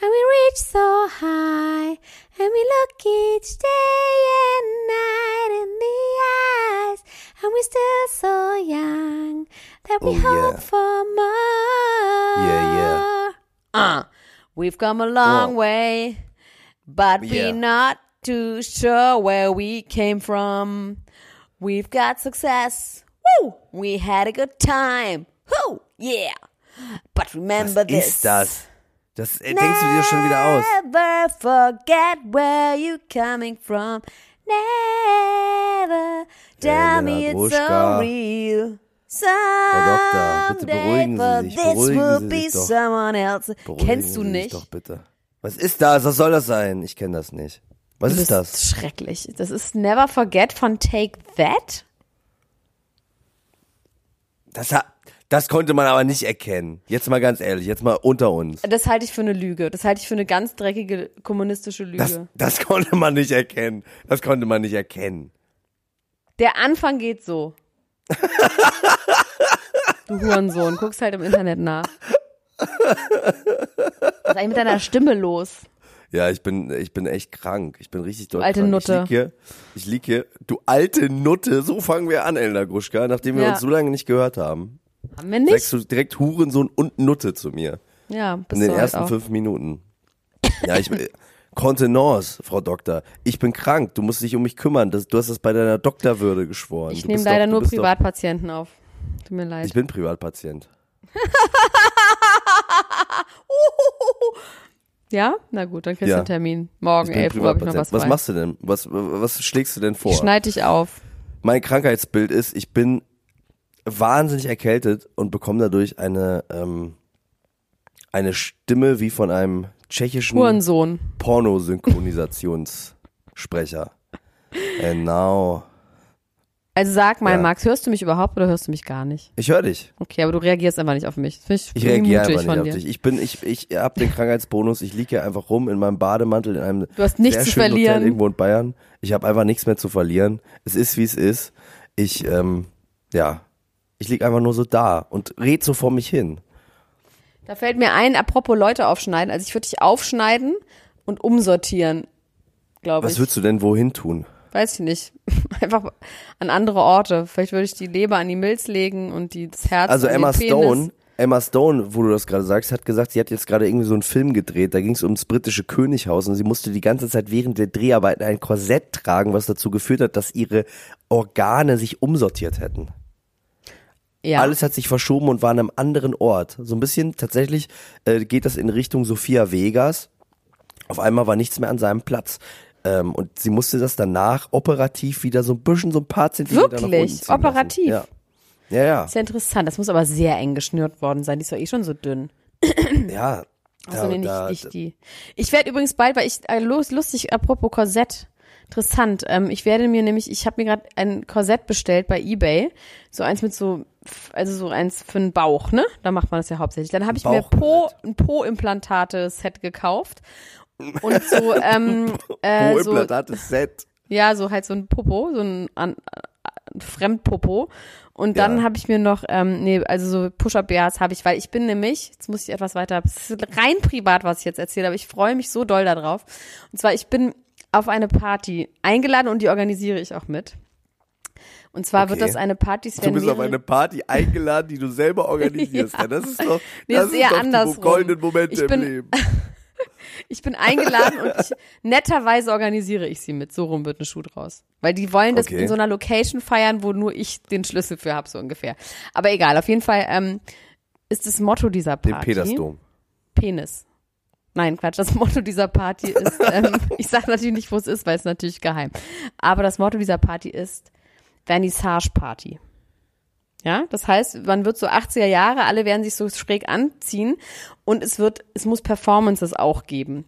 And we reach so high, and we look each day and night in the eyes, and we're still so young that we Oh, hope yeah. for more. Yeah, yeah. Uh, we've come a long Whoa. way, but Yeah. we're not too sure where we came from. We've got success. Woo! We had a good time. Woo! Yeah. But remember Was this. ist das? Das äh, denkst du dir schon wieder aus. Never forget where you coming from. Never tell me it's so Gruschka. real. Doktor, bitte beruhigen Sie Someday, sich, for this beruhigen will Sie be sich doch. someone else. Beruhigen Kennst du Sie sich nicht? Doch bitte. Was ist das? Was soll das sein? Ich kenne das nicht. Was ist bist das? schrecklich. Das ist Never Forget von Take That. Das, ha- das konnte man aber nicht erkennen. Jetzt mal ganz ehrlich, jetzt mal unter uns. Das halte ich für eine Lüge. Das halte ich für eine ganz dreckige kommunistische Lüge. Das, das konnte man nicht erkennen. Das konnte man nicht erkennen. Der Anfang geht so. du Hurensohn, guckst halt im Internet nach. Was ist eigentlich mit deiner Stimme los? Ja, ich bin, ich bin echt krank. Ich bin richtig dort alte krank. Nutte. Ich lieg hier, ich lieg hier. Du alte Nutte. So fangen wir an, Elna Gruschka, nachdem wir Ja. uns so lange nicht gehört haben. Haben wir Sagst nicht? du direkt Hurensohn und Nutte zu mir. Ja, bist In den du halt ersten auch. fünf Minuten. Ja, ich Kontenance, Frau Doktor. Ich bin krank. Du musst dich um mich kümmern. Das, du hast das bei deiner Doktorwürde geschworen. Ich nehme leider doch, nur bist doch- Privatpatienten auf. Tut mir leid. Ich bin Privatpatient. ja? Na gut, dann kriegst du Ja. einen Termin. Morgen, Ich bin 11 Uhr habe ich noch was Was frei. machst du denn? Was, was schlägst du denn vor? Ich schneide dich auf. mein Krankheitsbild ist, ich bin wahnsinnig erkältet und bekomme dadurch eine, ähm, eine Stimme wie von einem tschechischen Hurensohn. Pornosynchronisationssprecher. And now. Also sag mal, Ja. Max, hörst du mich überhaupt oder hörst du mich gar nicht? Ich höre dich. Okay, aber du reagierst einfach nicht auf mich. Ich Ich reagiere einfach nicht auf dir. dich. Ich bin, ich, ich habe den Krankheitsbonus. Ich liege hier einfach rum in meinem Bademantel in einem Du hast nichts zu verlieren. Hotel irgendwo in Bayern. Ich habe einfach nichts mehr zu verlieren. Es ist wie es ist. Ich, ähm, ja, ich lieg einfach nur so da und red so vor mich hin. Da fällt mir ein, apropos Leute aufschneiden. Also ich würde dich aufschneiden und umsortieren, glaube Was ich. würdest du denn wohin tun? Weiß ich nicht. Einfach an andere Orte. Vielleicht würde ich die Leber an die Milz legen und die, das Herz Also Emma. Stone, Emma Stone, wo du das gerade sagst, hat gesagt, sie hat jetzt gerade irgendwie so einen Film gedreht, da ging es ums britische Könighaus und sie musste die ganze Zeit während der Dreharbeiten ein Korsett tragen, was dazu geführt hat, dass ihre Organe sich umsortiert hätten. Ja. Alles hat sich verschoben und war an einem anderen Ort. So ein bisschen tatsächlich äh, geht das in Richtung Sophia Vegas. Auf einmal war nichts mehr an seinem Platz. Ähm, und sie musste das danach operativ wieder so ein bisschen, so ein paar Zentimeter Wirklich? lassen. Operativ? Ja. Ja, ja. ist ja interessant. Das muss aber sehr eng geschnürt worden sein. Die ist doch eh schon so dünn. Ja. Achso, da- nee, nicht, da- nicht die. Ich werde übrigens bald, weil ich, äh, lustig, apropos Korsett. Interessant. Ähm, ich werde mir nämlich, ich habe mir gerade ein Korsett bestellt bei Ebay. So eins mit so, also so eins für den Bauch, ne? Da macht man das ja hauptsächlich. Dann habe ich mir Po, ein Po-Implantate-Set gekauft. Und so, ähm, äh, Wo so, implantates Set. ja, so halt so ein Popo, so ein, an, ein Fremdpopo. Und dann Ja. habe ich mir noch, ähm, nee, also so Push-Up-BHs habe ich, weil ich bin nämlich, jetzt muss ich etwas weiter, es ist rein privat, was ich jetzt erzähle, aber ich freue mich so doll darauf. Und zwar, ich bin auf eine Party eingeladen und die organisiere ich auch mit. Und zwar Okay. wird das eine Party, es Du bist auf eine Party eingeladen, die du selber organisierst. Ja. ja. Das ist doch, Nee, das ist ist doch andersrum. die goldenen Momente Ich im bin- Leben. Ich bin eingeladen und ich, netterweise organisiere ich sie mit. So rum wird ein Schuh draus. Weil die wollen das Okay. in so einer Location feiern, wo nur ich den Schlüssel für habe, so ungefähr. Aber egal, auf jeden Fall ähm, ist das Motto dieser Den Party. Petersdom. Penis. Nein, Quatsch. Das Motto dieser Party ist, ähm, ich sage natürlich nicht, wo es ist, weil es natürlich geheim. Aber das Motto dieser Party ist Vernissage Party. Ja, das heißt, man wird so 80er Jahre, alle werden sich so schräg anziehen und es wird, es muss Performances auch geben.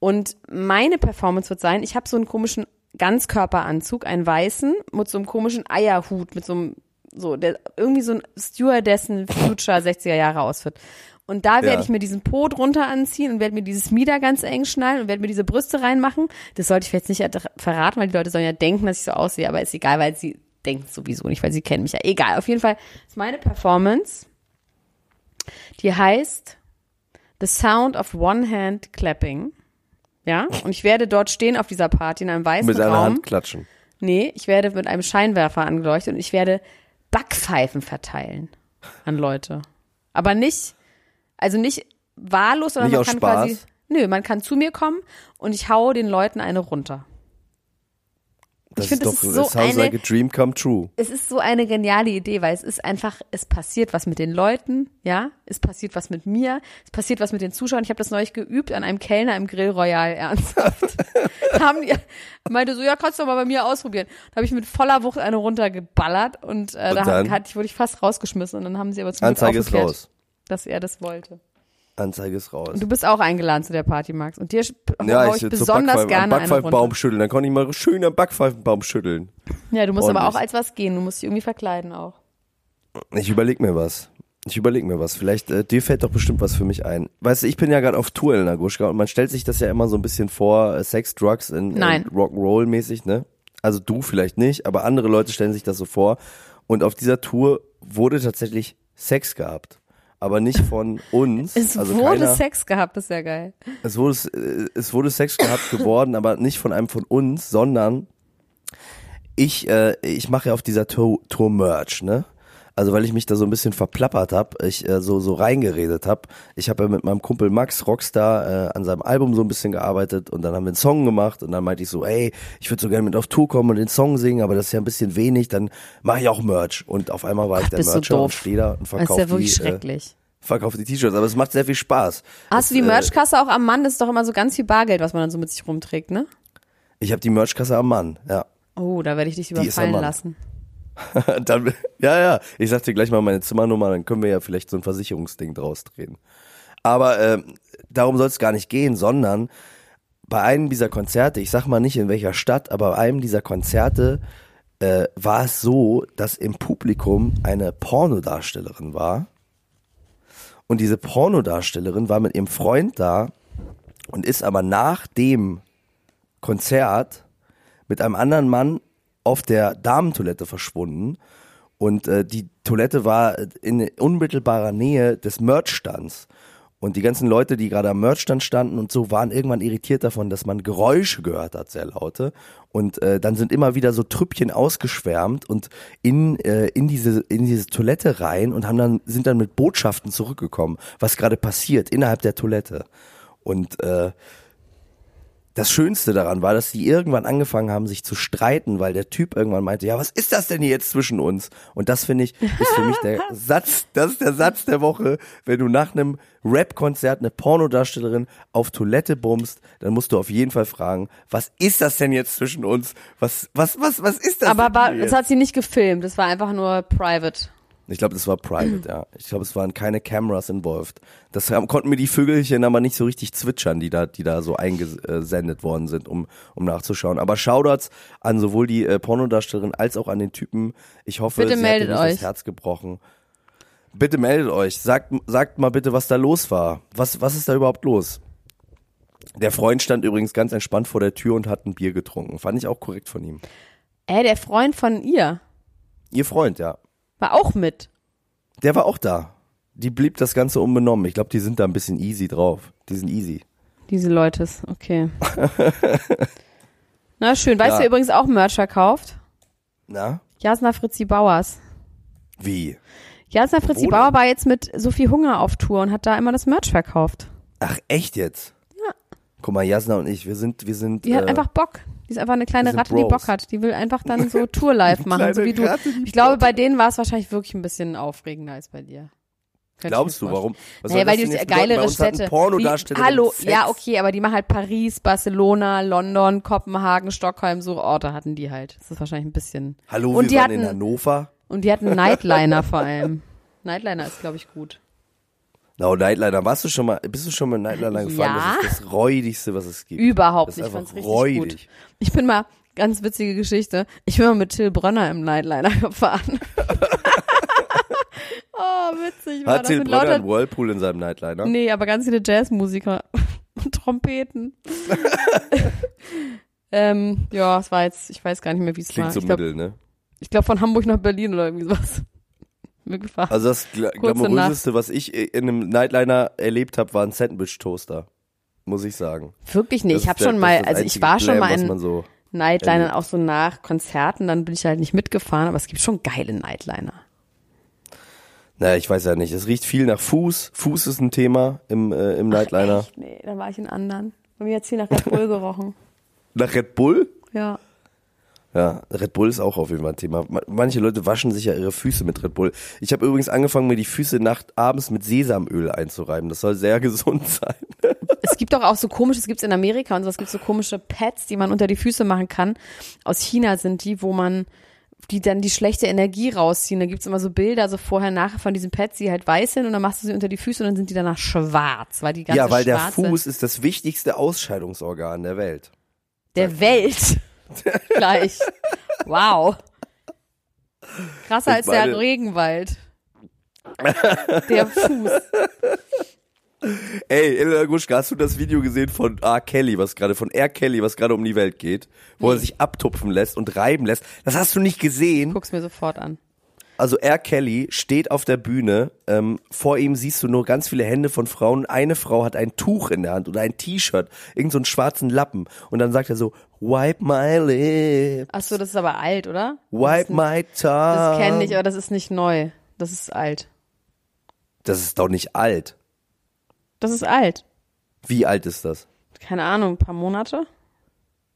Und meine Performance wird sein, ich habe so einen komischen Ganzkörperanzug, einen weißen, mit so einem komischen Eierhut, mit so einem, so, der irgendwie so ein Stewardessen Future 60er Jahre Outfit. Und da werde Ja. ich mir diesen Po drunter anziehen und werde mir dieses Mieder ganz eng schnallen und werde mir diese Brüste reinmachen. Das sollte ich jetzt nicht verraten, weil die Leute sollen ja denken, dass ich so aussehe, aber ist egal, weil sie denken sowieso nicht, weil sie kennen mich ja. Egal, auf jeden Fall ist meine Performance, die heißt The Sound of One Hand Clapping. Ja, und ich werde dort stehen auf dieser Party in einem weißen Mit einer Raum. Hand klatschen. Nee, ich werde mit einem Scheinwerfer angeleuchtet und ich werde Backpfeifen verteilen an Leute. Aber nicht, also nicht wahllos, sondern Nicht man kann Spaß? quasi, nö, man kann zu mir kommen und ich haue den Leuten eine runter. Das Ich find, ist das doch, ist so sounds eine- like a dream come true. Es ist so eine geniale Idee, weil es ist einfach, es passiert was mit den Leuten, ja, es passiert was mit mir, es passiert was mit den Zuschauern. Ich habe das neulich geübt an einem Kellner im Grill Royal, ernsthaft. Haben die, meinte so, ja, kannst du doch mal bei mir ausprobieren. Da habe ich mit voller Wucht eine runtergeballert und, äh, Und da hatte ich, wurde ich fast rausgeschmissen und dann haben sie aber zum Glück Anzeige ist aufgeklärt, raus. Dass er das wollte. Anzeige ist raus. Und du bist auch eingeladen zu der Party, Max. Und dir ja, ich ich so besonders am gerne eine Backpfeifenbaum schütteln. Dann konnte ich mal schön am Backpfeifenbaum schütteln. Ja, du musst aber auch als was gehen. Du musst dich irgendwie verkleiden auch. Ich überleg mir was. Ich überleg mir was. Vielleicht, äh, dir fällt doch bestimmt was für mich ein. Weißt du, ich bin ja gerade auf Tour, Elena Gruschka, und man stellt sich das ja immer so ein bisschen vor, äh, Sex, Drugs in, in Rock'n'Roll mäßig, ne? Also du vielleicht nicht, aber andere Leute stellen sich das so vor. Und auf dieser Tour wurde tatsächlich Sex gehabt. Aber nicht von uns. Es also wurde keiner, Sex gehabt, ist ja geil. es wurde, äh, es wurde Sex gehabt geworden, aber nicht von einem von uns, sondern ich, äh, ich mache ja auf dieser Tour, Tour Merch, ne? Also weil ich mich da so ein bisschen verplappert habe, ich äh, so so reingeredet habe. Ich habe ja mit meinem Kumpel Max Rockstar äh, an seinem Album so ein bisschen gearbeitet und dann haben wir einen Song gemacht und dann meinte ich so, ey, ich würde so gerne mit auf Tour kommen und den Song singen, aber das ist ja ein bisschen wenig, dann mache ich auch Merch und auf einmal war ich Ach, der bist du Mercher und doof. stehe da und Das ist verkaufe ja wirklich die, äh, schrecklich. verkauf die T-Shirts, aber es macht sehr viel Spaß. Hast du die Das, äh, Merchkasse auch am Mann? Das ist doch immer so ganz viel Bargeld, was man dann so mit sich rumträgt, ne? Ich habe die Merchkasse am Mann, ja. Oh, da werde ich dich überfallen lassen. dann, ja, ja, ich sag dir gleich mal meine Zimmernummer, dann können wir ja vielleicht so ein Versicherungsding draus drehen. Aber ähm, darum soll es gar nicht gehen, sondern bei einem dieser Konzerte, ich sag mal nicht in welcher Stadt, aber bei einem dieser Konzerte äh, war es so, dass im Publikum eine Pornodarstellerin war. Und diese Pornodarstellerin war mit ihrem Freund da und ist aber nach dem Konzert mit einem anderen Mann auf der Damentoilette verschwunden. Und äh, die Toilette war in unmittelbarer Nähe des Merchstands. Und die ganzen Leute, die gerade am Merchstand standen und so, waren irgendwann irritiert davon, dass man Geräusche gehört hat, sehr laute. Und äh, dann sind immer wieder so Trüppchen ausgeschwärmt und in, äh, in, diese, in diese Toilette rein und haben dann, sind dann mit Botschaften zurückgekommen, was gerade passiert innerhalb der Toilette. Und äh, das Schönste daran war, dass die irgendwann angefangen haben, sich zu streiten, weil der Typ irgendwann meinte, ja, was ist das denn hier jetzt zwischen uns? Und das finde ich, ist für mich der Satz, das ist der Satz der Woche. Wenn du nach einem Rap-Konzert eine Pornodarstellerin auf Toilette bummst, dann musst du auf jeden Fall fragen, was ist das denn jetzt zwischen uns? Was, was, was, was ist das Aber denn war, das hat sie nicht gefilmt, das war einfach nur private. Ich glaube, das war private, ja. Ich glaube, es waren keine Cameras involved. Das haben, konnten mir die Vögelchen aber nicht so richtig zwitschern, die da, die da so eingesendet worden sind, um, um nachzuschauen. Aber Shoutouts an sowohl die äh, Pornodarstellerin als auch an den Typen. Ich hoffe, Bitte sie meldet hat nicht euch. das Herz gebrochen. Bitte meldet euch. Sagt, sagt mal bitte, was da los war. Was, was ist da überhaupt los? Der Freund stand übrigens ganz entspannt vor der Tür und hat ein Bier getrunken. Fand ich auch korrekt von ihm. Äh, der Freund von ihr Ihr Freund, ja. War auch mit. Der war auch da. Die blieb das Ganze unbenommen. Ich glaube, die sind da ein bisschen easy drauf. Die sind easy. Diese Leute, okay. Na schön. Weißt Ja. du, wer übrigens auch Merch verkauft? Na? Jasna Fritzi Bauers. Wie? Jasna Fritzi Wo denn? Bauer war jetzt mit Sophie Hunger auf Tour und hat da immer das Merch verkauft. Ach, echt jetzt? Ja. Guck mal, Jasna und ich, wir sind, wir sind. Die hat äh, einfach Bock. Die ist einfach eine kleine Ratte, die Bros. Bock hat. Die will einfach dann so Tour live machen, so wie du. Ratte, die Ich glaube, bei denen war es wahrscheinlich wirklich ein bisschen aufregender als bei dir. Könnte Glaubst du, warum? Was Naja, weil die geilere Städte. Pornodarsteller Hallo, ja, okay, aber die machen halt Paris, Barcelona, London, Kopenhagen, Stockholm, so Orte hatten die halt. Das ist wahrscheinlich ein bisschen. Hallo, Und wir die waren hatten- in Hannover. Und die hatten Nightliner vor allem. Nightliner ist, glaube ich, gut. Na, no, Nightliner, warst du schon mal, bist du schon mal Nightliner gefahren? Ja. Das ist das räudigste, was es gibt. Überhaupt Das nicht. ist Ich fand's einfach richtig räudig. gut. Ich bin mal, ganz witzige Geschichte, ich bin mal mit Till Brönner im Nightliner gefahren. oh, witzig. War Hat Till Brönner lauter einen Whirlpool in seinem Nightliner? Nee, aber ganz viele Jazzmusiker und Trompeten. ähm, ja, es war jetzt, ich weiß gar nicht mehr, wie es war. Klingt so glaube, mittel, ne? ich glaub, von Hamburg nach Berlin oder irgendwie sowas. Wir gefahren. Also das Gla glamouröseste, was ich in einem Nightliner erlebt habe, war ein Sandwich-Toaster. Muss ich sagen. Wirklich nicht. Das ich habe schon mal, also ich war schon Glam, mal in so Nightlinern auch so nach Konzerten, dann bin ich halt nicht mitgefahren, aber es gibt schon geile Nightliner. Naja, ich weiß ja nicht. Es riecht viel nach Fuß. Fuß ist ein Thema im, äh, im Nightliner. Echt? Nee, dann war ich in anderen. Bei mir hat's hier nach Red Bull gerochen. Nach Red Bull? Ja. Ja, Red Bull ist auch auf jeden Fall ein Thema. Ma- Manche Leute waschen sich ja ihre Füße mit Red Bull. Ich habe übrigens angefangen, mir die Füße nacht abends mit Sesamöl einzureiben. Das soll sehr gesund sein. Es gibt doch auch so komische, es gibt's in Amerika und so, es gibt so komische Pads, die man unter die Füße machen kann. Aus China sind die, wo man die dann die schlechte Energie rausziehen. Da gibt's immer so Bilder, so vorher, nachher von diesen Pads, die halt weiß sind und dann machst du sie unter die Füße und dann sind die danach schwarz, weil die ganze ja, weil der Fuß ist das wichtigste Ausscheidungsorgan der Welt. der Welt gleich. Wow. Krasser als der Regenwald. Der Fuß. Ey, Elena Gruschka, hast du das Video gesehen von R. Kelly, was gerade, von R. Kelly, was gerade um die Welt geht? Wo er sich abtupfen lässt und reiben lässt. Das hast du nicht gesehen. Guck's mir sofort an. Also R. Kelly steht auf der Bühne, ähm, vor ihm siehst du nur ganz viele Hände von Frauen. Eine Frau hat ein Tuch in der Hand oder ein T-Shirt, irgend so einen schwarzen Lappen. Und dann sagt er so, wipe my lips, Ach so, das ist aber alt, oder? wipe my tongue. Das kenne ich, aber das ist nicht neu. Das ist alt. Das ist doch nicht alt. Das ist alt. Wie alt ist das? Keine Ahnung, ein paar Monate?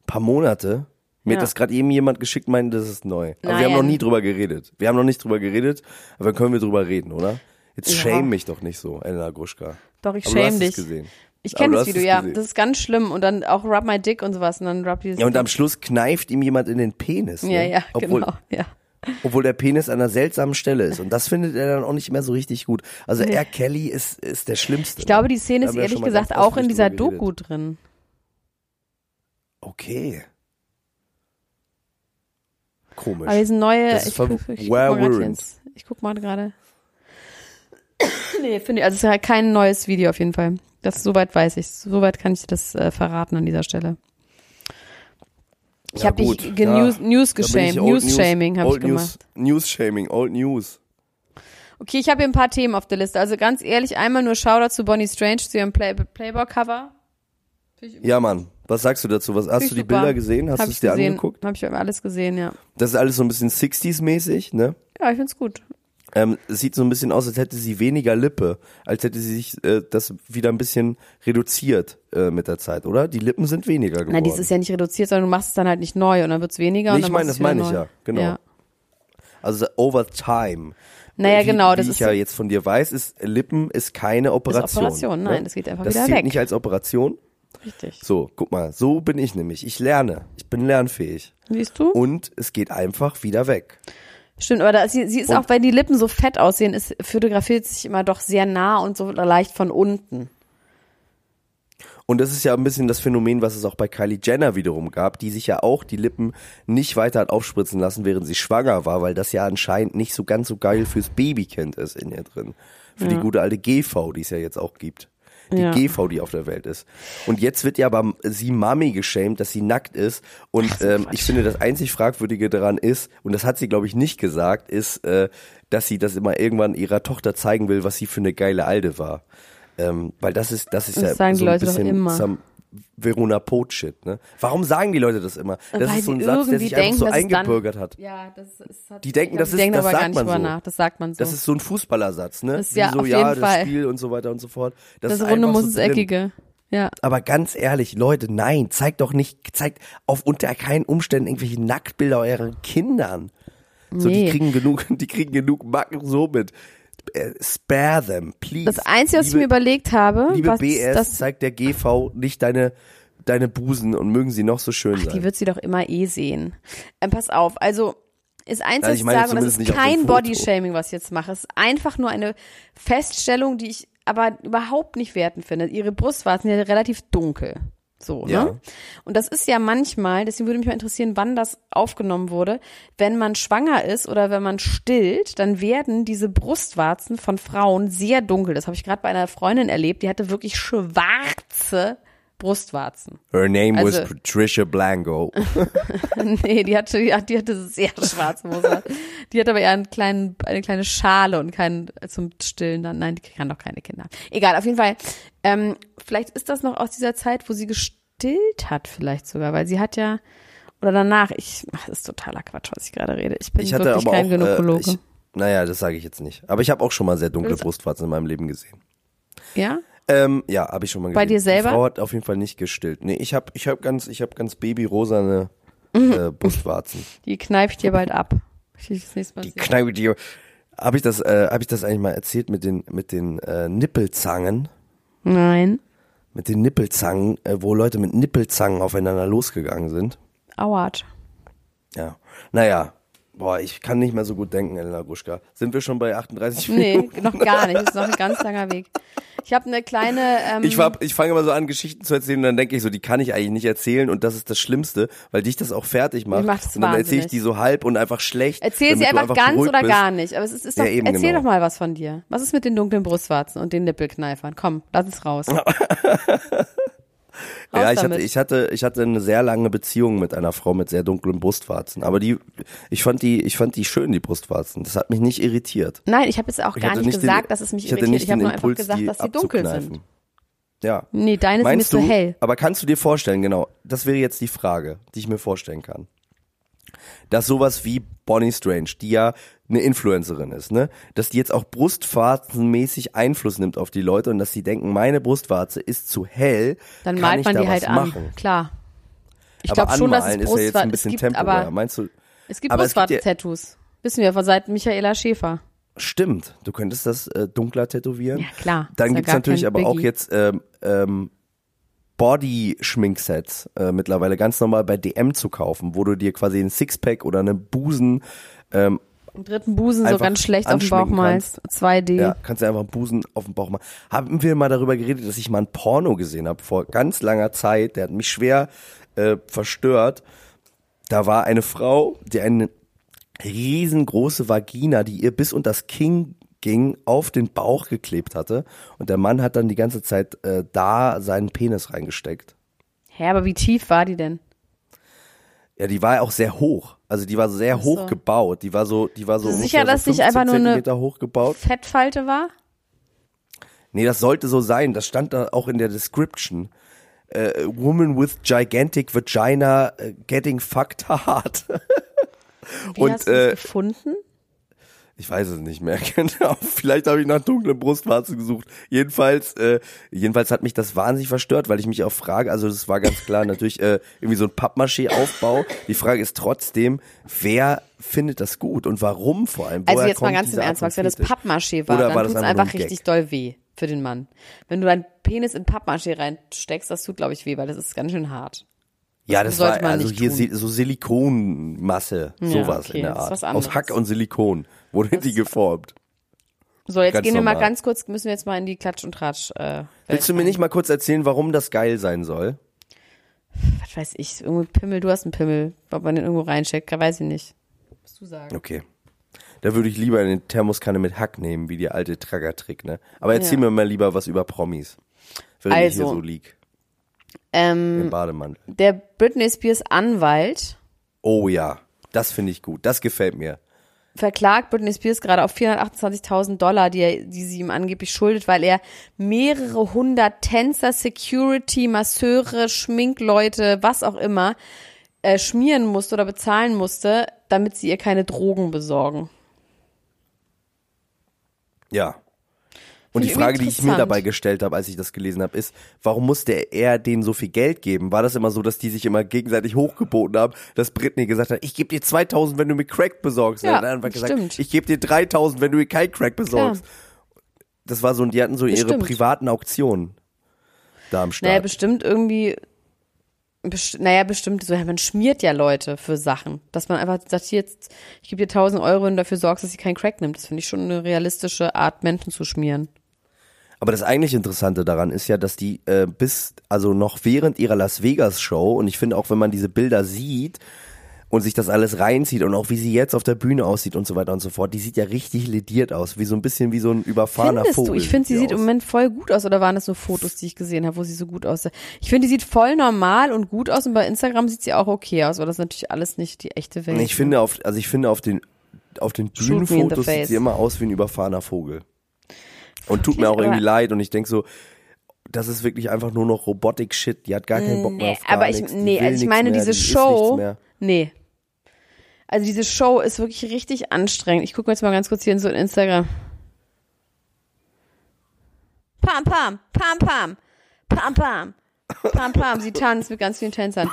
paar Monate? Mir Ja. hat das gerade eben jemand geschickt, meinte, das ist neu. Aber wir haben Nein. noch nie drüber geredet. Wir haben noch nicht drüber geredet, aber dann können wir drüber reden, oder? Jetzt Ja. shame mich doch nicht so, Elena Gruschka. Doch, ich Aber schäme hast dich. Ich kenne das Video, ja. gesehen. Das ist ganz schlimm. Und dann auch Rub My Dick und sowas. Und dann Rub dieses Ja, und am Schluss kneift ihm jemand in den Penis. Ne? Ja, ja, obwohl, genau. Ja. obwohl der Penis an einer seltsamen Stelle ist. Und das findet er dann auch nicht mehr so richtig gut. Also R. Kelly ist, ist der Schlimmste. Ich glaube, ne? die Szene ist ehrlich gesagt auch in dieser. Doku drin. Okay. Komisch. Aber diese neue, Das ich, guck, ich, ich guck mal gerade. nee, finde ich, also es ist halt kein neues Video auf jeden Fall. Das, soweit weiß ich. Soweit kann ich das äh, verraten an dieser Stelle. Ich Ja, habe dich Ja. News, News geshamed, News Shaming habe ich gemacht. News, News Shaming, Old News. Okay, ich habe hier ein paar Themen auf der Liste. Also ganz ehrlich, einmal nur Shoutout zu Bonnie Strange, zu ihrem Play Playboy-Cover. Ja, Mann. Was sagst du dazu? Was, hast du die super. Bilder gesehen? Hast Hab du es dir gesehen. angeguckt? Habe ich alles gesehen, ja. Das ist alles so ein bisschen 60s-mäßig, ne? Ja, ich find's gut. Ähm, es sieht so ein bisschen aus, als hätte sie weniger Lippe, als hätte sie sich äh, das wieder ein bisschen reduziert äh, mit der Zeit, oder? Die Lippen sind weniger geworden. Na, dies ist ja nicht reduziert, sondern du machst es dann halt nicht neu und dann wird's weniger Nee, ich meine, das meine ich neu. ja, genau. Ja. Also over time. Naja, wie, genau, Wie das ich ist ja jetzt von dir weiß, ist Lippen ist keine Operation. Operation, nein, ne? das geht einfach das wieder zählt weg. nicht als Operation. Richtig. So, guck mal, so bin ich nämlich. Ich lerne. Ich bin lernfähig. Siehst du? Und es geht einfach wieder weg. Stimmt, aber da, sie, sie ist Und- auch, weil die Lippen so fett aussehen, ist fotografiert sich immer doch sehr nah und so leicht von unten. Und das ist ja ein bisschen das Phänomen, was es auch bei Kylie Jenner wiederum gab, die sich ja auch die Lippen nicht weiter hat aufspritzen lassen, während sie schwanger war, weil das ja anscheinend nicht so ganz so geil fürs Babykind ist in ihr drin. Für die gute alte GV, die es ja jetzt auch gibt. Die Ja. GV, die auf der Welt ist. Und jetzt wird ja aber sie Mami geschämt, dass sie nackt ist. Und ähm, ich finde, das einzig Fragwürdige daran ist, und das hat sie, glaube ich, nicht gesagt, ist, äh, dass sie das immer irgendwann ihrer Tochter zeigen will, was sie für eine geile Alte war. Ähm, weil das ist, das ist Das ja sagen die so ein Leute doch bisschen immer. Verona Pot-Shit, ne? Warum sagen die Leute das immer? Das Weil ist so ein Satz, der sich einfach so denken, es dann- eingebürgert hat. Ja, das ist hat, Die denken, das die ist- denken das aber gar sagt nicht man so. nach. Das sagt man so. Das ist so ein Fußballersatz, ne? Das ist ja, Wie so, auf ja, jeden das Fall. Spiel und so weiter und so fort. Das, das ist Runde muss so drin. Eckige. Ja. Aber ganz ehrlich, Leute, nein, zeigt doch nicht, zeigt auf unter keinen Umständen irgendwelche Nacktbilder euren Kindern. So, die Nee. kriegen genug, die kriegen genug Macken so mit. Äh, Spare them, please. Das Einzige, was ich Liebe- mir überlegt habe, Liebe was BS, das, zeigt der GV nicht deine, deine Busen und mögen sie noch so schön die sein. wird sie doch immer eh sehen. Ähm, pass auf, also ist eins, was ich ich meine sage, und das ist kein. Bodyshaming, was ich jetzt mache. Es ist einfach nur eine Feststellung, die ich aber überhaupt nicht werten finde. Ihre Brustwarzen sind ja relativ dunkel. So, Ja. ne? Und das ist ja manchmal, deswegen würde mich mal interessieren, wann das aufgenommen wurde. Wenn man schwanger ist oder wenn man stillt, dann werden diese Brustwarzen von Frauen sehr dunkel. Das habe ich gerade bei einer Freundin erlebt, die hatte wirklich schwarze Brustwarzen. Her name was Also- Patricia Blanco. nee, die hatte, die, hatte sehr schwarze Hose. Die hat aber eher einen kleinen, eine kleine Schale und keinen zum Stillen dann. Nein, die kann doch keine Kinder. Egal, auf jeden Fall. Ähm, vielleicht ist das noch aus dieser Zeit, wo sie gestillt hat, vielleicht sogar, weil sie hat ja oder danach. Ich, ach, das ist totaler Quatsch, was ich gerade rede. Ich bin Ich hatte wirklich kein auch, Gynäkologe. äh, ich, naja, das sage ich jetzt nicht. Aber ich habe auch schon mal sehr dunkle Das- Brustwarzen in meinem Leben gesehen. ja? Ähm, ja, habe ich schon mal gesehen. Bei dir selber? Die Frau hat auf jeden Fall nicht gestillt. Nee, ich habe ich hab ganz, ich hab ganz babyrosane äh, Brustwarzen. Die kneife ich dir bald ab. Ich das Mal Die sehen. kneipe dir. Habe ich das, äh, habe ich das eigentlich mal erzählt mit den, mit den äh, Nippelzangen? Nein. Mit den Nippelzangen, äh, wo Leute mit Nippelzangen aufeinander losgegangen sind. Auert. Ja. Naja. Boah, ich kann nicht mehr so gut denken, Elena Gruschka. Sind wir schon bei 38 Nee, Minuten? noch gar nicht. Das ist noch ein ganz langer Weg. Ich habe eine kleine. Ähm, Ich, war, ich fange immer so an, Geschichten zu erzählen und dann denke ich so, die kann ich eigentlich nicht erzählen und das ist das Schlimmste, weil dich das auch fertig macht. Mich macht's und dann erzähle ich die so halb und einfach schlecht. Erzähl sie du einfach, ganz oder bist. gar nicht. Aber es ist, ist doch, Ja, eben erzähl genau. doch mal was von dir. Was ist mit den dunklen Brustwarzen und den Nippelkneifern? Komm, lass es raus. Ja, ich hatte, ich hatte, ich hatte eine sehr lange Beziehung mit einer Frau mit sehr dunklen Brustwarzen. Aber die, ich fand die, ich fand die schön, die Brustwarzen. Das hat mich nicht irritiert. Nein, ich habe jetzt auch Ich gar nicht den- gesagt, dass es mich ich irritiert. nicht Ich habe den nur einfach Impuls, gesagt, die dass sie dunkel sind. Ja. Nee, deine Meinst sind nicht so hell. aber kannst du dir vorstellen, genau, das wäre jetzt die Frage, die ich mir vorstellen kann. Dass sowas wie Bonnie Strange, die ja eine Influencerin ist, ne, dass die jetzt auch brustwarzenmäßig Einfluss nimmt auf die Leute und dass sie denken, meine Brustwarze ist zu hell, Dann kann malt ich man die halt an. machen. Klar. Ich glaube schon, dass es anmalen ist ja jetzt Brustwarzen ein bisschen es gibt, aber Meinst du, es gibt es gibt Brustwarzen-Tattoos. Wissen wir von seit Michaela Schäfer. stimmt, du könntest das äh, dunkler tätowieren. Ja, klar. Dann gibt's gar natürlich aber auch jetzt ähm, ähm, Body-Schminksets äh, mittlerweile ganz normal bei DM zu kaufen, wo du dir quasi ein Sixpack oder einen Busen, ähm, Im dritten Busen so ganz schlecht auf dem Bauch malst. 2D. ja, kannst du einfach einen Busen auf den Bauch machen. Haben wir mal darüber geredet, dass ich mal ein Porno gesehen habe vor ganz langer Zeit, der hat mich schwer äh, verstört. Da war eine Frau, die eine riesengroße Vagina, die ihr bis unter das Kinn ging, auf den Bauch geklebt hatte. Und der Mann hat dann die ganze Zeit äh, da seinen Penis reingesteckt. Hä, aber wie tief war die denn? Ja, die war auch sehr hoch. Also die war sehr Ach hoch so. gebaut. Die war so, die war so sicher, dass so nicht 15 einfach nur eine- Zentimeter hoch gebaut. Fettfalte war? Nee, das sollte so sein. Das stand da auch in der Description. Äh, woman with gigantic vagina äh, getting fucked hard. Wie Und, hast du äh, gefunden? Ich weiß es nicht mehr genau. Vielleicht habe ich nach dunklen Brustwarzen gesucht. Jedenfalls, äh, jedenfalls hat mich das wahnsinnig verstört, weil ich mich auch frage, also das war ganz klar natürlich äh, irgendwie so ein Pappmaché-Aufbau. Die Frage ist trotzdem, wer findet das gut und warum vor allem? Also Woher jetzt mal ganz im Ernst, Max, wenn das? Pappmaché war, Oder dann war das tut's einfach richtig doll weh für den Mann. Wenn du deinen Penis in Pappmaché reinsteckst, das tut, glaube ich, weh, weil das ist ganz schön hart. Ja, das sollte war man also hier tun. so Silikonmasse, Ja, sowas okay, in der das Art. Aus. Hack und Silikon wurde die geformt. So, jetzt Ganz gehen wir mal normal. ganz kurz, müssen wir jetzt mal in die Klatsch und Tratsch. Äh, Willst du mir nicht mal kurz erzählen, warum das geil sein soll? was weiß ich, irgendwie Pimmel, du hast einen Pimmel, ob man den irgendwo reinsteckt, weiß ich nicht. Musst du sagen. Okay. Da würde ich lieber eine Thermoskanne mit Hack nehmen, wie die alte Traggertrick, ne? Aber erzähl Ja. mir mal lieber was über Promis. Während ich hier Also. so lieg. Ähm, Im Bademantel. der Britney Spears Anwalt, Oh ja, das finde ich gut. Das gefällt mir. Verklagt Britney Spears gerade auf 428.000 Dollar, die, er, die sie ihm angeblich schuldet, weil er mehrere hundert Tänzer, Security, Masseure, Schminkleute, was auch immer, äh, schmieren musste oder bezahlen musste, damit sie ihr keine Drogen besorgen. Ja. Und die Frage, die ich mir dabei gestellt habe, als ich das gelesen habe, ist, warum musste er denen so viel Geld geben? War das immer so, dass die sich immer gegenseitig hochgeboten haben, dass Britney gesagt hat, ich gebe dir 2000, wenn du mir Crack besorgst? Ja, und dann einfach gesagt, stimmt. ich gebe dir 3000, wenn du mir kein Crack besorgst. Das war so, die hatten so ihre Bestimmt. privaten Auktionen da am Naja, Start. bestimmt irgendwie, best, naja, bestimmt so, man schmiert ja Leute für Sachen. Dass man einfach sagt, hier jetzt, ich gebe dir 1000 Euro und dafür sorgst, dass sie keinen Crack nimmt. Das finde ich schon eine realistische Art, Menschen zu schmieren. Aber das eigentlich Interessante daran ist ja, dass die äh, bis, also noch während ihrer Las Vegas Show, und ich finde auch, wenn man diese Bilder sieht und sich das alles reinzieht und auch wie sie jetzt auf der Bühne aussieht und so weiter und so fort, die sieht ja richtig lediert aus, wie so ein bisschen wie so ein überfahrener Findest Vogel. du? Ich finde, sie sieht im aus. Moment voll gut aus. Oder waren das nur Fotos, die ich gesehen habe, wo sie so gut aussah? Ich finde, die sieht voll normal und gut aus. Und bei Instagram sieht sie auch okay aus. Aber das ist natürlich alles nicht die echte Welt. Ich finde auf, also ich finde auf den, auf den Bühnenfotos sieht sie immer aus wie ein überfahrener Vogel. Und tut mir auch irgendwie leid und ich denk so, das ist wirklich einfach nur noch Robotik-Shit, die hat gar keinen Bock mehr Nee, auf gar aber ich, nichts, nee, also ich meine, mehr, diese die Show, nee. Also diese Show ist wirklich richtig anstrengend. Ich gucke mir jetzt mal ganz kurz hier in so in Instagram. Pam, pam, pam, pam, pam, pam, pam, pam. Sie tanzt mit ganz vielen Tänzern.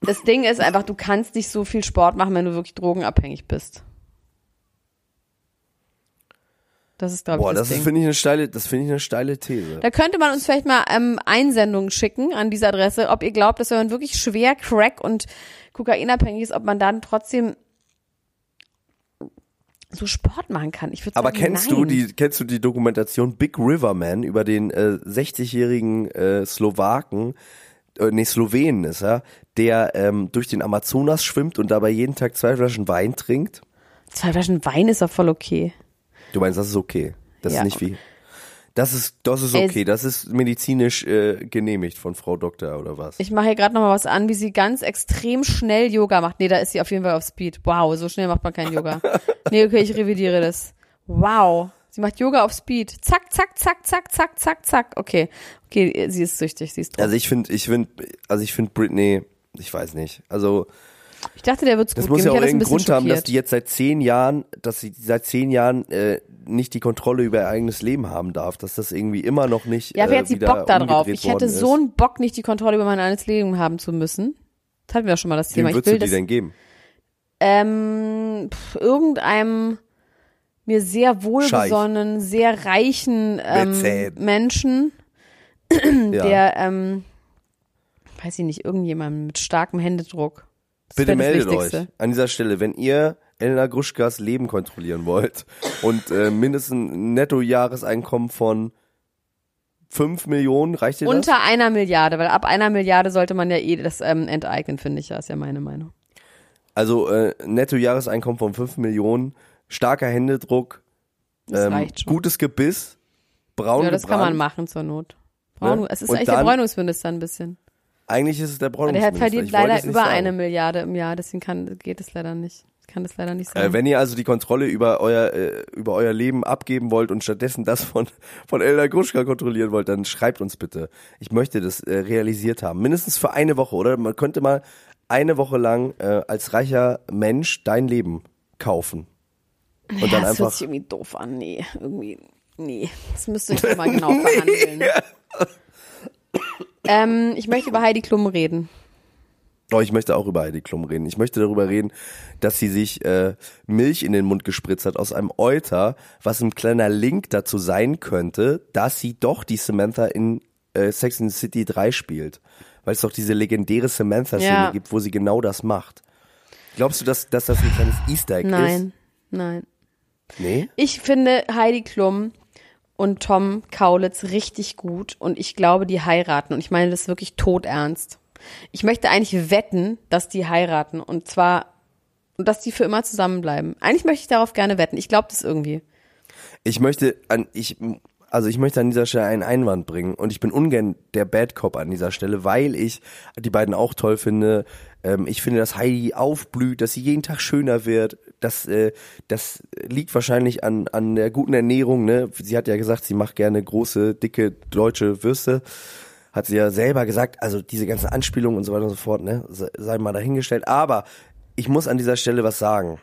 Das Ding ist einfach, du kannst nicht so viel Sport machen, wenn du wirklich drogenabhängig bist. Das ist, glaube ich, Boah, das, das finde ich, eine steile, das finde ich eine steile These. Da könnte man uns vielleicht mal ähm, Einsendungen schicken an diese Adresse, ob ihr glaubt, dass wenn man wirklich schwer Crack und Kokainabhängig ist, ob man dann trotzdem so Sport machen kann. Ich würde Aber sagen, kennst nein. du die, kennst du die Dokumentation Big River Man über den äh, 60-jährigen äh, Slowaken, äh, nee, Slowenen ist er, der ähm, durch den Amazonas schwimmt und dabei jeden Tag zwei Flaschen Wein trinkt? Zwei Flaschen Wein ist doch voll okay. Du meinst, das ist okay? Das Ja. ist nicht wie. Das ist, das ist okay. Das ist medizinisch äh, genehmigt von Frau Doktor oder was? Ich mache hier gerade noch mal was an, wie sie ganz extrem schnell Yoga macht. Nee, da ist sie auf jeden Fall auf Speed. Wow, so schnell macht man kein Yoga. nee, okay, ich revidiere das. Wow. Sie macht Yoga auf Speed. Zack, zack, zack, zack, zack, zack, zack. Okay. Okay, sie ist süchtig, sie ist tot. Also ich finde, ich finde, also ich finde Britney, ich weiß nicht. Also Ich dachte, der wird's Das gut muss gehen. ja auch hat irgendeinen Grund haben, dass die jetzt seit zehn Jahren, dass sie seit zehn Jahren äh, nicht die Kontrolle über ihr eigenes Leben haben darf, dass das irgendwie immer noch nicht. Ja, aber äh, jetzt sie Bock da drauf. umgedreht Ich hätte so einen Bock, nicht die Kontrolle über mein eigenes Leben haben zu müssen. Das hatten wir doch schon mal das Thema. Wem Ich würdest du will die das denn geben? ähm, pf, irgendeinem mir sehr wohlgesonnenen, sehr reichen ähm. Menschen, Ja. der, ähm, weiß ich nicht, irgendjemandem mit starkem Händedruck. Bitte meldet euch an dieser Stelle, wenn ihr Elena Gruschkas Leben kontrollieren wollt und äh, mindestens ein Nettojahreseinkommen von 5 Millionen, reicht dir das? Unter einer Milliarde, weil ab einer Milliarde sollte man ja eh das ähm, enteignen, finde ich. Das ist ja meine Meinung. Also äh, Nettojahreseinkommen von 5 Millionen, starker Händedruck, ähm, gutes Gebiss, braun Ja, das kann gebrannt. man machen zur Not. Braun, Ne? Es ist Und eigentlich der dann- Bräunungsminister ein bisschen. Eigentlich ist es der der Bräunungsminister. hat verdient leider über sagen. eine Milliarde im Jahr, deswegen kann, geht es leider nicht. Ich kann das leider nicht Äh, sagen. wenn ihr also die Kontrolle über euer äh, über euer Leben abgeben wollt und stattdessen das von von Elena Gruschka kontrollieren wollt, dann schreibt uns bitte. Ich möchte das äh, realisiert haben, mindestens für eine Woche, oder? Man könnte mal eine Woche lang äh, als reicher Mensch dein Leben kaufen und ja, dann das hört einfach sich irgendwie doof an. Nee, irgendwie, nee. Das müsste ich mal genau verhandeln. ähm, ich möchte über Heidi Klum reden. Oh, ich möchte auch über Heidi Klum reden. Ich möchte darüber reden, dass sie sich äh, Milch in den Mund gespritzt hat aus einem Euter, was ein kleiner Link dazu sein könnte, dass sie doch die Samantha in äh, Sex in the City 3 spielt. Weil es doch diese legendäre Samantha-Szene Ja. gibt, wo sie genau das macht. Glaubst du, dass, dass das ein kleines Easter Egg Nein, nein. ist? Nee? Ich finde Heidi Klum und Tom Kaulitz richtig gut und ich glaube, die heiraten und ich meine das wirklich todernst. Ich möchte eigentlich wetten, dass die heiraten und zwar dass die für immer zusammenbleiben. Eigentlich möchte ich darauf gerne wetten. Ich glaube das irgendwie. Ich möchte an ich also ich möchte an dieser Stelle einen Einwand bringen und ich bin ungern der Bad Cop an dieser Stelle, weil ich die beiden auch toll finde. Ähm, ich finde, dass Heidi aufblüht, dass sie jeden Tag schöner wird. Das, äh, das liegt wahrscheinlich an, an der guten Ernährung. Ne? Sie hat ja gesagt, sie macht gerne große, dicke deutsche Würste. Hat sie ja selber gesagt, also diese ganzen Anspielungen und so weiter und so fort, ne, sei mal dahingestellt. Aber ich muss an dieser Stelle was sagen.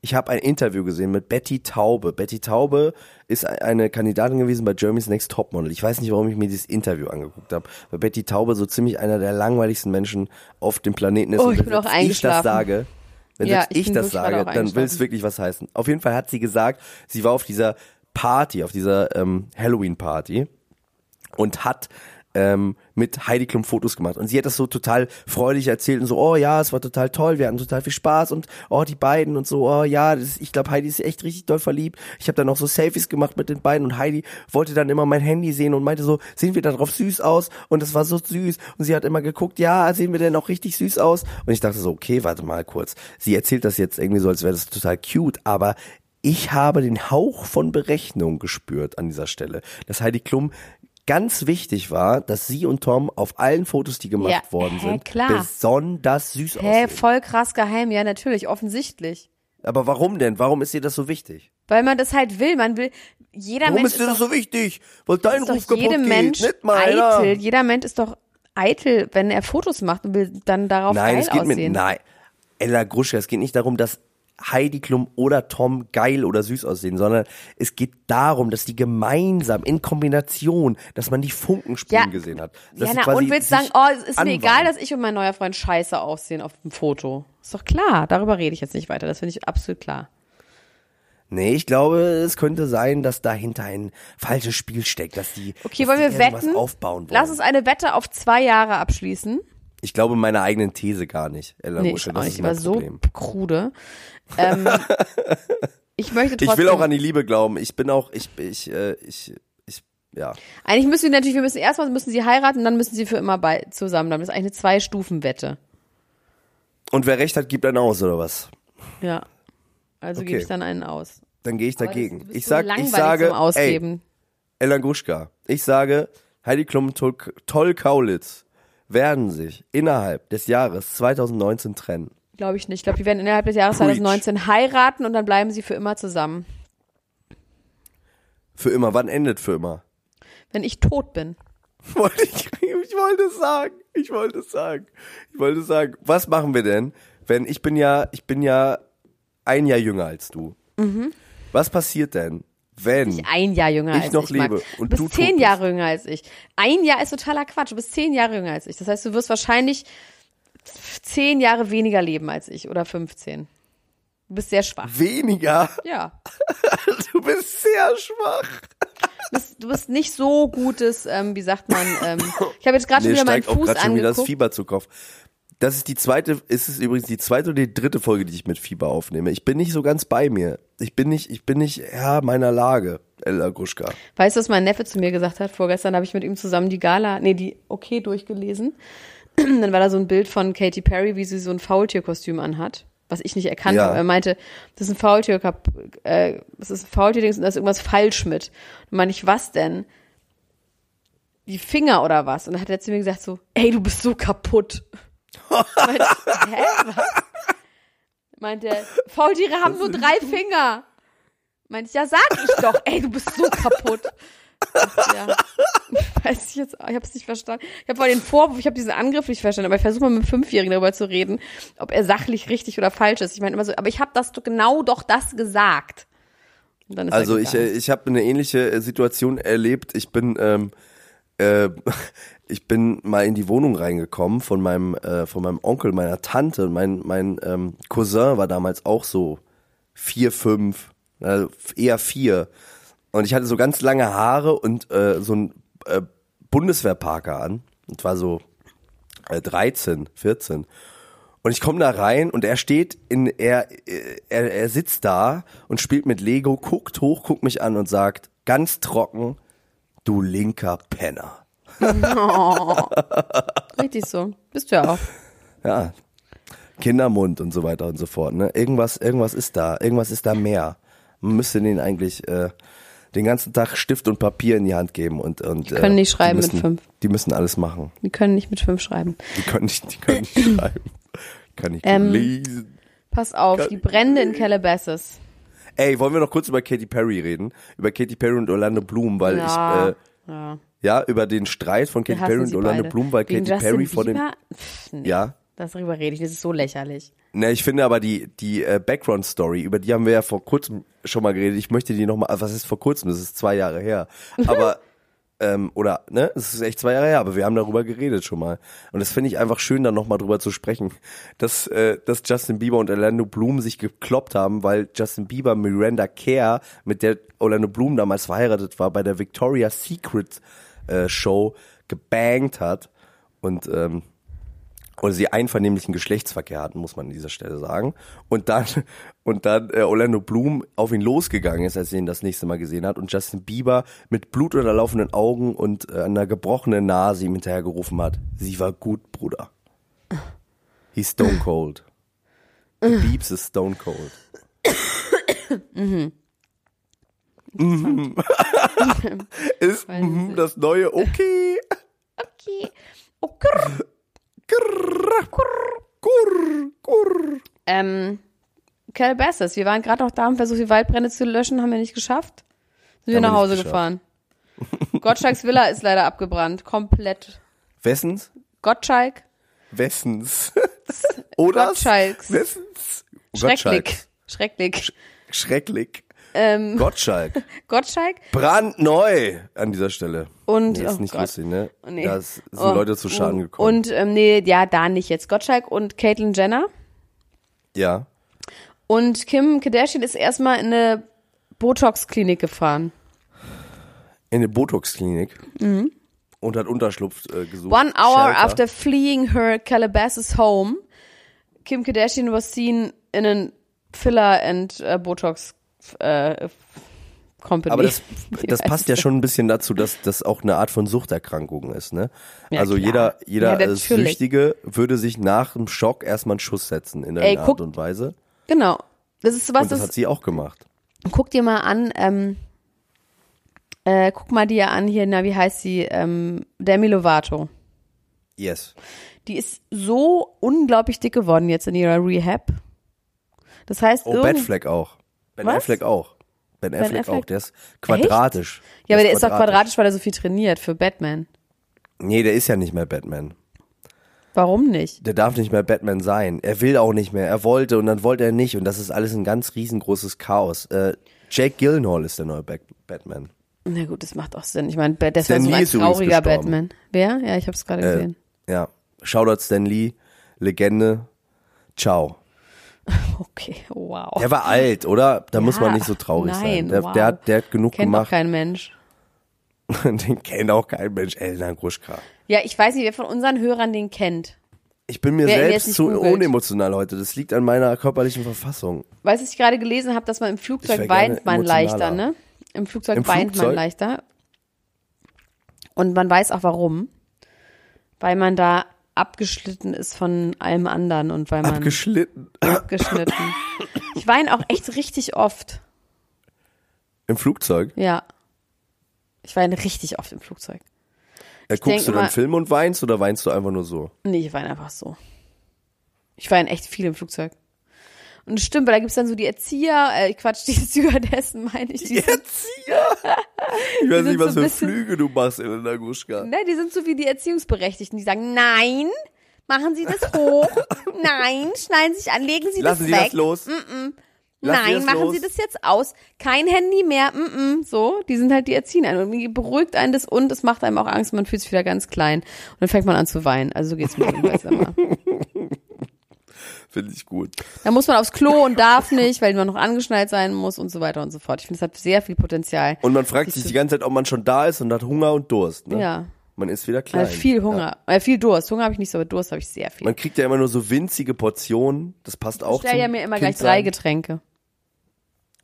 Ich habe ein Interview gesehen mit Betty Taube. Betty Taube ist eine Kandidatin gewesen bei Germany's Next Topmodel. Ich weiß nicht, warum ich mir dieses Interview angeguckt habe, weil Betty Taube so ziemlich einer der langweiligsten Menschen auf dem Planeten ist. Oh, Und ich bin auch selbst ich das eingeschlafen. sage, wenn Ja, selbst ich ich, das sage, dann will es wirklich was heißen. Auf jeden Fall hat sie gesagt, sie war auf dieser Party, auf dieser ähm, Halloween-Party und hat ähm, mit Heidi Klum Fotos gemacht. Und sie hat das so total freudig erzählt und so, oh ja, es war total toll, wir hatten total viel Spaß und oh, die beiden und so, oh ja, das, ich glaube, Heidi ist echt richtig doll verliebt. Ich habe dann auch so Selfies gemacht mit den beiden und Heidi wollte dann immer mein Handy sehen und meinte so, sehen wir da drauf süß aus? Und es war so süß. Und sie hat immer geguckt, ja, sehen wir denn auch richtig süß aus? Und ich dachte so, okay, warte mal kurz. Sie erzählt das jetzt irgendwie so, als wäre das total cute, aber ich habe den Hauch von Berechnung gespürt an dieser Stelle, dass Heidi Klum ganz wichtig war, dass sie und Tom auf allen Fotos, die gemacht Ja, worden hä, sind, klar. besonders süß Hä, aussehen. voll krass geheim, ja, natürlich, offensichtlich. Aber warum denn? Warum ist dir das so wichtig? Weil man das halt will. Man will, jeder Warum Mensch ist dir das doch, so wichtig? Weil dein Ruf kaputt jedem geht, Mensch nicht meiner. eitel. Jeder Mensch ist doch eitel, wenn er Fotos macht und will dann darauf Nein, geil es geht aussehen. mir, nein. Ella Gruschka, es geht nicht darum, dass Heidi Klum oder Tom geil oder süß aussehen, sondern es geht darum, dass die gemeinsam in Kombination, dass man die Funken spielen Ja. gesehen hat. Dass Ja, na, und willst sagen, oh, es ist mir anwandern. egal, dass ich und mein neuer Freund scheiße aussehen auf dem Foto. Ist doch klar, darüber rede ich jetzt nicht weiter, das finde ich absolut klar. Nee, ich glaube, es könnte sein, dass dahinter ein falsches Spiel steckt, dass die, Okay, dass wollen die wir wetten? aufbauen wollen. Lass uns eine Wette auf zwei Jahre abschließen. Ich glaube meiner eigenen These gar nicht. Ella Nee, Rusche, ich das ist mein so Problem. krude. Ähm, ich möchte trotzdem. Ich will auch an die Liebe glauben. Ich bin auch, ich, ich, äh, ich, ich, ja. Eigentlich müssen wir natürlich, wir müssen erstmal müssen sie heiraten, dann müssen sie für immer bei zusammen bleiben. Das ist eigentlich eine Zwei-Stufen-Wette. Und wer recht hat, gibt einen aus, oder was? Ja. Also gebe Okay. ich dann einen aus. Dann gehe ich das- dagegen. Ich so sag, ich sage, Ausgeben. ey, Ella Gruschka, ich sage, Heidi Klum, Toll, Toll Kaulitz werden sich innerhalb des Jahres 2019 trennen. Glaube ich nicht. Ich glaube, die werden innerhalb des Jahres Preach. 2019 heiraten und dann bleiben sie für immer zusammen. Für immer. Wann endet für immer? Wenn ich tot bin. Wollte ich, ich wollte es sagen. Ich wollte es sagen. Ich wollte es sagen. Was machen wir denn, wenn ich bin ja, ich bin ja ein Jahr jünger als du. Was passiert denn, wenn Nicht ein Jahr jünger Ich als noch ich. Max. lebe und du bist zehn. Jahre jünger als ich. Ein Jahr ist totaler Quatsch. Du bist zehn Jahre jünger als ich. Das heißt, du wirst wahrscheinlich zehn Jahre weniger leben als ich oder 15. Du bist sehr schwach. weniger? Ja. Du bist sehr schwach. Du bist, du bist nicht so gutes, ähm, wie sagt man, ähm, ich habe jetzt gerade schon Mir wieder meinen steigt auch Fuß gerade schon wieder das angeguckt. Fieber zu Kopf. Das ist die zweite, ist es übrigens die zweite oder die dritte Folge, die ich mit Fieber aufnehme. Ich bin nicht so ganz bei mir. Ich bin nicht, ich bin nicht Herr meiner Lage, Ella Gruschka. Weißt du, was mein Neffe zu mir gesagt hat? Vorgestern habe ich mit ihm zusammen die Gala, nee, die Okay durchgelesen. Dann war da so ein Bild von Katy Perry, wie sie so ein Faultierkostüm anhat, was ich nicht erkannt Ja. habe. Er meinte, das ist ein Faultier, äh, das ist ein Faultierdings und da ist irgendwas falsch mit. Und meine ich, was denn? Die Finger oder was? Und dann hat er zu mir gesagt so, ey, du bist so kaputt. Meinte, ich, Hä, was? Meinte, er, Faultiere haben nur drei Finger. Meinte ich, ja, sag ich doch, ey, du bist so kaputt. Ja. Weiß ich jetzt, ich habe es nicht verstanden. Ich habe vor den Vorwurf, ich habe diesen Angriff nicht verstanden, aber ich versuche mal mit einem Fünfjährigen darüber zu reden, ob er sachlich richtig oder falsch ist. Ich meine immer so, aber ich habe das genau doch das gesagt. Also ich, äh, ich habe eine ähnliche äh, Situation erlebt. Ich bin, ähm, äh, ich bin mal in die Wohnung reingekommen von meinem, äh, von meinem Onkel, meiner Tante. Mein, mein ähm, Cousin war damals auch so vier, fünf, also eher vier. Und ich hatte so ganz lange Haare und äh, so ein äh, Bundeswehrparker an. Und war so äh, 13, 14. Und ich komme da rein und er steht in, er, er, er sitzt da und spielt mit Lego, guckt hoch, guckt mich an und sagt ganz trocken, du linker Penner. Richtig so. Bist du ja auch. Ja. Kindermund und so weiter und so fort. Ne? Irgendwas, irgendwas ist da, irgendwas ist da mehr. Man müsste denen eigentlich äh, den ganzen Tag Stift und Papier in die Hand geben und und die können nicht schreiben die mit müssen, fünf. Die müssen alles machen. Die können nicht mit fünf schreiben. Die können nicht, die können nicht schreiben. Kann nicht gut Ähm, lesen. Pass auf, die Brände in Calabasas. Ey, wollen wir noch kurz über Katy Perry reden? Über Katy Perry und Orlando Bloom, weil Ja. ich, äh, Ja. Ja, über den Streit von Katy Perry und Orlando beide. Bloom, weil Wegen Katy Justin Perry vor dem? Pff, nee, ja, Darüber rede ich, das ist so lächerlich. Ne, ich finde aber die, die äh, Background-Story, über die haben wir ja vor kurzem schon mal geredet. Ich möchte die nochmal, was ist vor kurzem? Das ist zwei Jahre her. Aber, ähm, oder, ne, es ist echt zwei Jahre her, aber wir haben darüber geredet schon mal. Und das finde ich einfach schön, dann nochmal drüber zu sprechen, dass, äh, dass Justin Bieber und Orlando Bloom sich gekloppt haben, weil Justin Bieber Miranda Kerr, mit der Orlando Bloom damals verheiratet war, bei der Victoria's Secret äh, Show gebangt hat. Und, ähm, oder sie einvernehmlichen Geschlechtsverkehr hatten, muss man an dieser Stelle sagen. Und dann, und dann äh, Orlando Bloom auf ihn losgegangen ist, als er ihn das nächste Mal gesehen hat und Justin Bieber mit blutunterlaufenden Augen und äh, einer gebrochenen Nase ihm hinterhergerufen hat. Sie war gut, Bruder. He's stone cold. Biebs ist stone cold. Mhm. ist mhm, das neue okay. Okay. Oh, grr. Kurr, kurr. Ähm, Calabasas, wir waren gerade noch da, haben versucht, die Waldbrände zu löschen, haben wir nicht geschafft. Sind wir nach Hause gefahren. Gottschalks Villa ist leider abgebrannt, komplett. Wessens? Gottschalk, Wessens. Oder? Gottschalks. Wessens. schrecklich. Schrecklich. Schrecklich. Ähm, Gottschalk. Gottschalk Brandneu an dieser Stelle. und, Nee, ist oh nicht Gott. lustig, ne? Nee. Da sind Oh, Leute zu Schaden oh. gekommen. Und, ähm, nee, ja, da nicht jetzt. Gottschalk und Caitlyn Jenner. ja. Und Kim Kardashian ist erstmal in eine Botox-Klinik gefahren. In eine Botox-Klinik. Und hat Unterschlupf äh, gesucht. Mhm. One hour Shelter. after fleeing her Calabasas home, Kim Kardashian was seen in an Filler and uh, Botox uh, Company. Aber das, das passt ja schon ein bisschen dazu, dass das auch eine Art von Suchterkrankung ist, ne? Ja, also klar. jeder, jeder Ja, äh. Süchtige würde sich nach dem Schock erstmal einen Schuss setzen in guck- Art und Weise. Genau. Das ist was, Und das das, hat sie auch gemacht. guck dir mal an, ähm, äh, guck mal dir an hier, na, wie heißt sie, ähm, Demi Lovato. Yes. Die ist so unglaublich dick geworden jetzt in ihrer Rehab. Das heißt, Oh, Ben Affleck auch. Ben Was? Affleck auch. Ben Affleck, Affleck? auch. Der ist quadratisch. ja, aber der ist doch quadratisch, weil er so viel trainiert für Batman. Nee, der ist ja nicht mehr Batman. Warum nicht? Der darf nicht mehr Batman sein. Er will auch nicht mehr. Er wollte und dann wollte er nicht. Und das ist alles ein ganz riesengroßes Chaos. Äh, Jake Gyllenhaal ist der neue Bat Batman. Na gut, das macht auch Sinn. Ich meine, das war so ein ist trauriger. Batman. Wer? Ja, ich habe es gerade Äh, gesehen. ja. Shoutout Stan Lee. Legende. Ciao. Okay, wow. Der war alt, oder? Da muss man Ja, nicht so traurig nein, sein. Der, wow. der, hat, der hat genug Kennt gemacht. kein Mensch. den kennt auch kein Mensch. Elena Gruschka. Ja, ich weiß nicht, wer von unseren Hörern den kennt. Ich bin mir Wer selbst zu googelt. unemotional heute. Das liegt an meiner körperlichen Verfassung. Weißt du, was ich gerade gelesen habe, dass man im Flugzeug weint man leichter, ne? Im Flugzeug Im weint man Flugzeug? leichter. Und man weiß auch warum. Weil man da abgeschnitten ist von allem anderen und weil man Abgeschlitten. abgeschnitten. Ich weine auch echt richtig oft. Im Flugzeug. Ja. Ich weine richtig oft im Flugzeug. Denk guckst du dann immer- Film und weinst oder weinst du einfach nur so? Nee, ich weine einfach so. Ich weine echt viel im Flugzeug. Und es stimmt, weil da gibt's dann so die Erzieher, äh, Quatsch, die Stewardessen, meine ich. Die sind, Erzieher! Ich weiß nicht, was so für Flüge du machst, Elena Gruschka. ne, die sind so wie die Erziehungsberechtigten, die sagen, nein, machen Sie das hoch, nein, schneiden Sie sich an, legen Sie Lassen das Sie weg. das los. Lassen Sie Nein, machen los. Sie das jetzt aus. Kein Handy mehr. Mm -mm. So, die sind halt die Erziehen. Und irgendwie beruhigt einen das und es macht einem auch Angst. Man fühlt sich wieder ganz klein. Und dann fängt man an zu weinen. Also so geht's mir jedenfalls immer. Finde ich gut. Da muss man aufs Klo und darf nicht, weil man noch angeschnallt sein muss und so weiter und so fort. Ich finde, es hat sehr viel Potenzial. Und man fragt Sich die ganze Zeit, ob man schon da ist und hat Hunger und Durst. Ne? Ja. Man ist wieder klein. Also viel Hunger. Äh, viel Durst. Hunger habe ich nicht so, aber Durst habe ich sehr viel. Man kriegt ja immer nur so winzige Portionen. Das passt auch ich stelle ja mir immer Kind gleich drei sein. Getränke.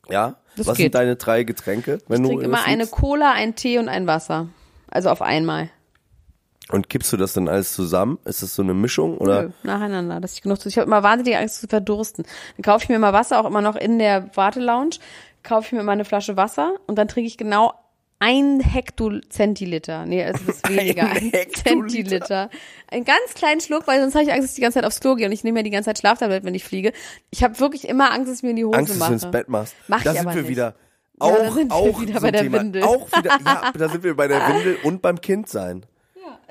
Ja? Das Was geht. sind deine drei Getränke, wenn Ich trinke immer eine Cola, einen Tee und ein Wasser. Also auf einmal. Und kippst du das dann alles zusammen? Ist das so eine Mischung oder? Nö, nacheinander, dass ich genug zu. Ich habe immer wahnsinnige Angst zu verdursten. Dann kaufe ich mir immer Wasser, auch immer noch in der Wartelounge. Kaufe ich mir immer eine Flasche Wasser und dann trinke ich genau ein Hektozentiliter. Nee, das ist weniger. Ein Ein, Hektoliter. Zentiliter. Einen ganz kleinen Schluck, weil sonst habe ich Angst, dass ich die ganze Zeit aufs Klo gehe und ich nehme ja die ganze Zeit Schlaftabletten, wenn ich fliege. Ich habe wirklich immer Angst, dass ich mir in die Hose Angst, dass mache. du ins Bett machst. Mach da ich sind aber wir nicht. wieder. Ja, Auch, da sind wir auch wieder so bei ein der Thema. Windel. Auch wieder, ja, da sind wir bei der Windel und beim Kindsein.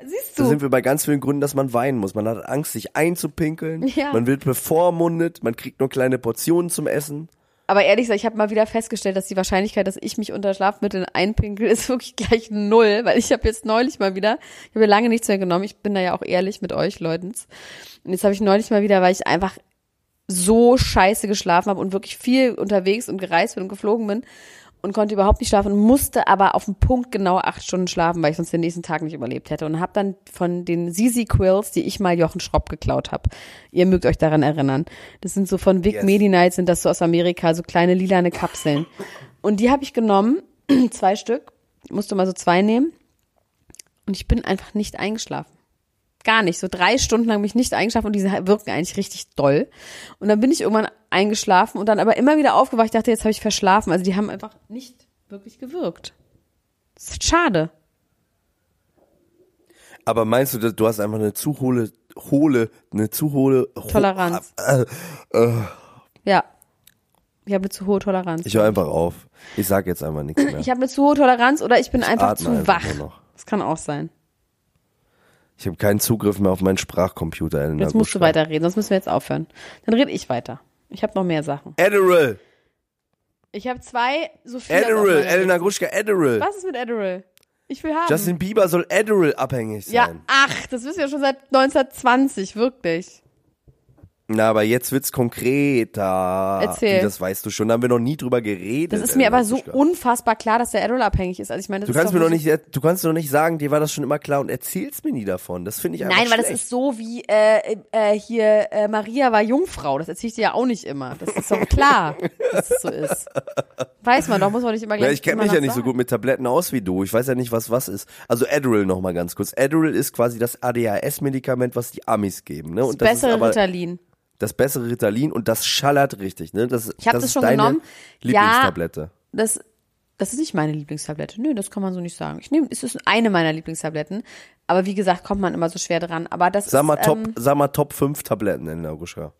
Siehst Da du? sind wir bei ganz vielen Gründen, dass man weinen muss. Man hat Angst, sich einzupinkeln. Ja. Man wird bevormundet. Man kriegt nur kleine Portionen zum Essen. Aber ehrlich gesagt, ich habe mal wieder festgestellt, dass die Wahrscheinlichkeit, dass ich mich unter Schlafmitteln einpinkel, ist wirklich gleich null, weil ich habe jetzt neulich mal wieder, ich habe ja lange nichts mehr genommen, ich bin da ja auch ehrlich mit euch, Leutens. Und jetzt habe ich neulich mal wieder, weil ich einfach so scheiße geschlafen habe und wirklich viel unterwegs und gereist bin und geflogen bin und konnte überhaupt nicht schlafen musste aber auf den Punkt genau acht Stunden schlafen, weil ich sonst den nächsten Tag nicht überlebt hätte und habe dann von den Sisi Quills, die ich mal Jochen Schropp geklaut habe. Ihr mögt euch daran erinnern. Das sind so von Vic Yes. Medi Night sind das so aus Amerika, so kleine lilane Kapseln. Und die habe ich genommen, zwei Stück, musste mal so zwei nehmen und ich bin einfach nicht eingeschlafen. Gar nicht. So drei Stunden lang bin ich nicht eingeschlafen und die wirken eigentlich richtig doll. Und dann bin ich irgendwann eingeschlafen und dann aber immer wieder aufgewacht. Ich dachte, jetzt habe ich verschlafen. Also die haben einfach nicht wirklich gewirkt. Das ist schade. Aber meinst du, dass du hast einfach eine zu hohle, hohle, eine zu hohe ho- Toleranz. Äh, äh, Ja. Ich habe eine zu hohe Toleranz. ich höre einfach auf. Ich sag jetzt einfach nichts mehr. Ich habe eine zu hohe Toleranz oder ich bin einfach atme zu einfach wach. Das kann auch sein. Ich habe keinen Zugriff mehr auf meinen Sprachcomputer. Elena Jetzt musst du Gruschka. weiterreden, sonst müssen wir jetzt aufhören. Dann rede ich weiter. Ich habe noch mehr Sachen. Adderall. Ich habe zwei Sophia. auf Adderall. Elena. Gruschka, Adderall. Was ist mit Adderall? Ich will haben. Justin Bieber soll Adderall abhängig ja, sein. ach, das wissen wir schon seit 1920, wirklich. Na, aber jetzt wird's konkreter. Erzähl. Das weißt du schon, da haben wir noch nie drüber geredet. Das ist mir aber so Gruschka. unfassbar klar, dass der Adderall abhängig ist. Also ich meine, das Du kannst mir wirklich- nicht, du kannst doch nicht sagen, dir war das schon immer klar und erzählst mir nie davon. Das finde ich einfach Nein, weil das schlecht. ist so wie äh, äh, hier äh, Maria war Jungfrau. Das erzähle ich dir ja auch nicht immer. Das ist doch klar, dass es so ist. Weiß man doch, muss man nicht immer gleich Ja, ich kenne mich ja noch nicht so sagen. gut mit Tabletten aus wie du. Ich weiß ja nicht, was was ist. Also Adderall noch mal ganz kurz. Adderall ist quasi das ADHS-Medikament, was die Amis geben. Ne? Und Das das bessere aber Ritalin. Das bessere Ritalin und das schallert richtig. Ne? Das, Ich hab das das ist schon deine genommen. Lieblingstablette. Das, das ist nicht meine Lieblingstablette. Nö, das kann man so nicht sagen. Ich nehme, es ist eine meiner Lieblingstabletten. Aber wie gesagt, kommt man immer so schwer dran. Aber das Sag mal, ist, Top, ähm, sag mal Top 5 Tabletten in Augustka.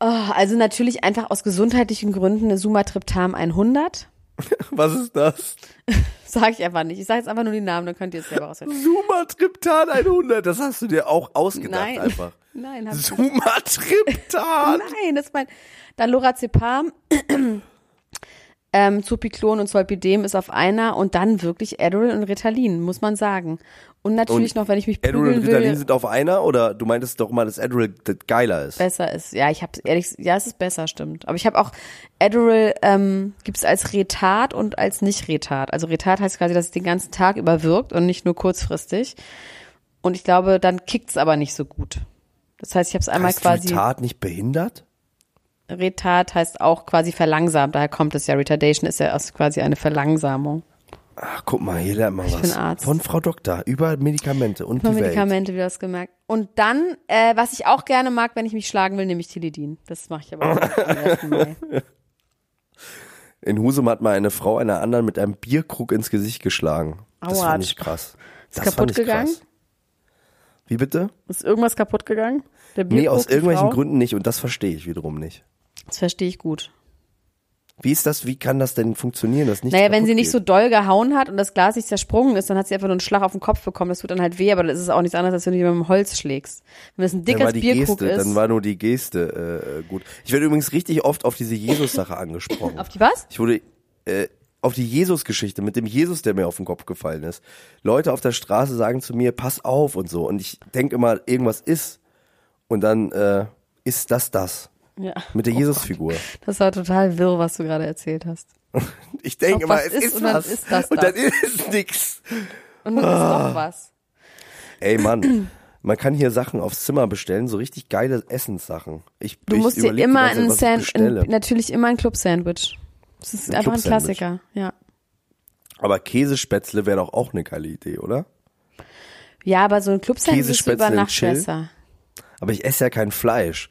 oh, also natürlich einfach aus gesundheitlichen Gründen eine Sumatriptam 100. Was ist das? Sag ich einfach nicht. Ich sage jetzt einfach nur die Namen, dann könnt ihr es selber rausfinden. Sumatriptan 100. Das hast du dir auch ausgedacht Nein. einfach. Nein, hab ich nicht. Sumatriptan. Nein, das ist mein. Dann Lorazepam, ähm, Zopiclon und Zolpidem ist auf einer und dann wirklich Adderall und Ritalin, muss man sagen. Und natürlich Und noch, wenn ich mich Adderall und Ritalin will, sind auf einer oder du meintest doch mal, dass Adderall das geiler ist. besser ist. Ja, ich habe ehrlich, ja, es ist besser, stimmt. Aber ich habe auch Adderall ähm, gibt's als Retard und als nicht Retard. Also Retard heißt quasi, dass es den ganzen Tag über wirkt und nicht nur kurzfristig. Und ich glaube, dann kickt's aber nicht so gut. Das heißt, ich habe es einmal heißt quasi. Retard nicht behindert? Retard heißt auch quasi verlangsamt, daher kommt es ja. Retardation ist ja erst quasi eine Verlangsamung. Ach, guck mal, hier lernt man Ich was. bin Arzt. Von Frau Doktor über Medikamente und die Welt. Medikamente, wie du das gemerkt. Und dann, äh, was ich auch gerne mag, wenn ich mich schlagen will, nehme ich Tilidin. Das mache ich aber auch am 1. Mai. In Husum hat mal eine Frau einer anderen mit einem Bierkrug ins Gesicht geschlagen. Das Aua. fand ich krass. Das kaputt gegangen? Krass. Wie bitte? Ist irgendwas kaputt gegangen? Der Nee, Bierkrug, aus die irgendwelchen? Gründen nicht und das verstehe ich wiederum nicht. Das verstehe ich gut. Wie ist das, wie kann das denn funktionieren, dass nicht Naja, wenn sie nicht geht? so doll gehauen hat und das Glas nicht zersprungen ist, dann hat sie einfach nur einen Schlag auf den Kopf bekommen. Das tut dann halt weh, aber das ist auch nichts anderes, als wenn du die mit dem Holz schlägst. Wenn das ein dickes Bierkrug ist. dann war nur die Geste äh, gut. Ich werde übrigens richtig oft auf diese Jesus-Sache angesprochen. auf die was? Ich wurde äh, auf die Jesus-Geschichte mit dem Jesus, der mir auf den Kopf gefallen ist. Leute auf der Straße sagen zu mir, pass auf und so. Und ich denke immer, irgendwas ist. Und dann äh, ist das das. Ja. Mit der Jesus-Figur. Das war total wirr, was du gerade erzählt hast. Ich denke was es ist ist, und dann was. ist das und dann das. ist nix. Und dann ist Ah. doch was. Ey Mann, man kann hier Sachen aufs Zimmer bestellen, so richtig geile Essenssachen. Ich, Du ich musst dir überleg die immer ein was ich Sand, bestelle. ein, natürlich immer ein Club-Sandwich. Das ist Ein einfach ein. Klassiker, ja. Aber Käsespätzle wäre doch auch eine geile Idee, oder? Ja, aber so ein Club-Sandwich ist über Nacht besser. Aber ich esse ja kein Fleisch.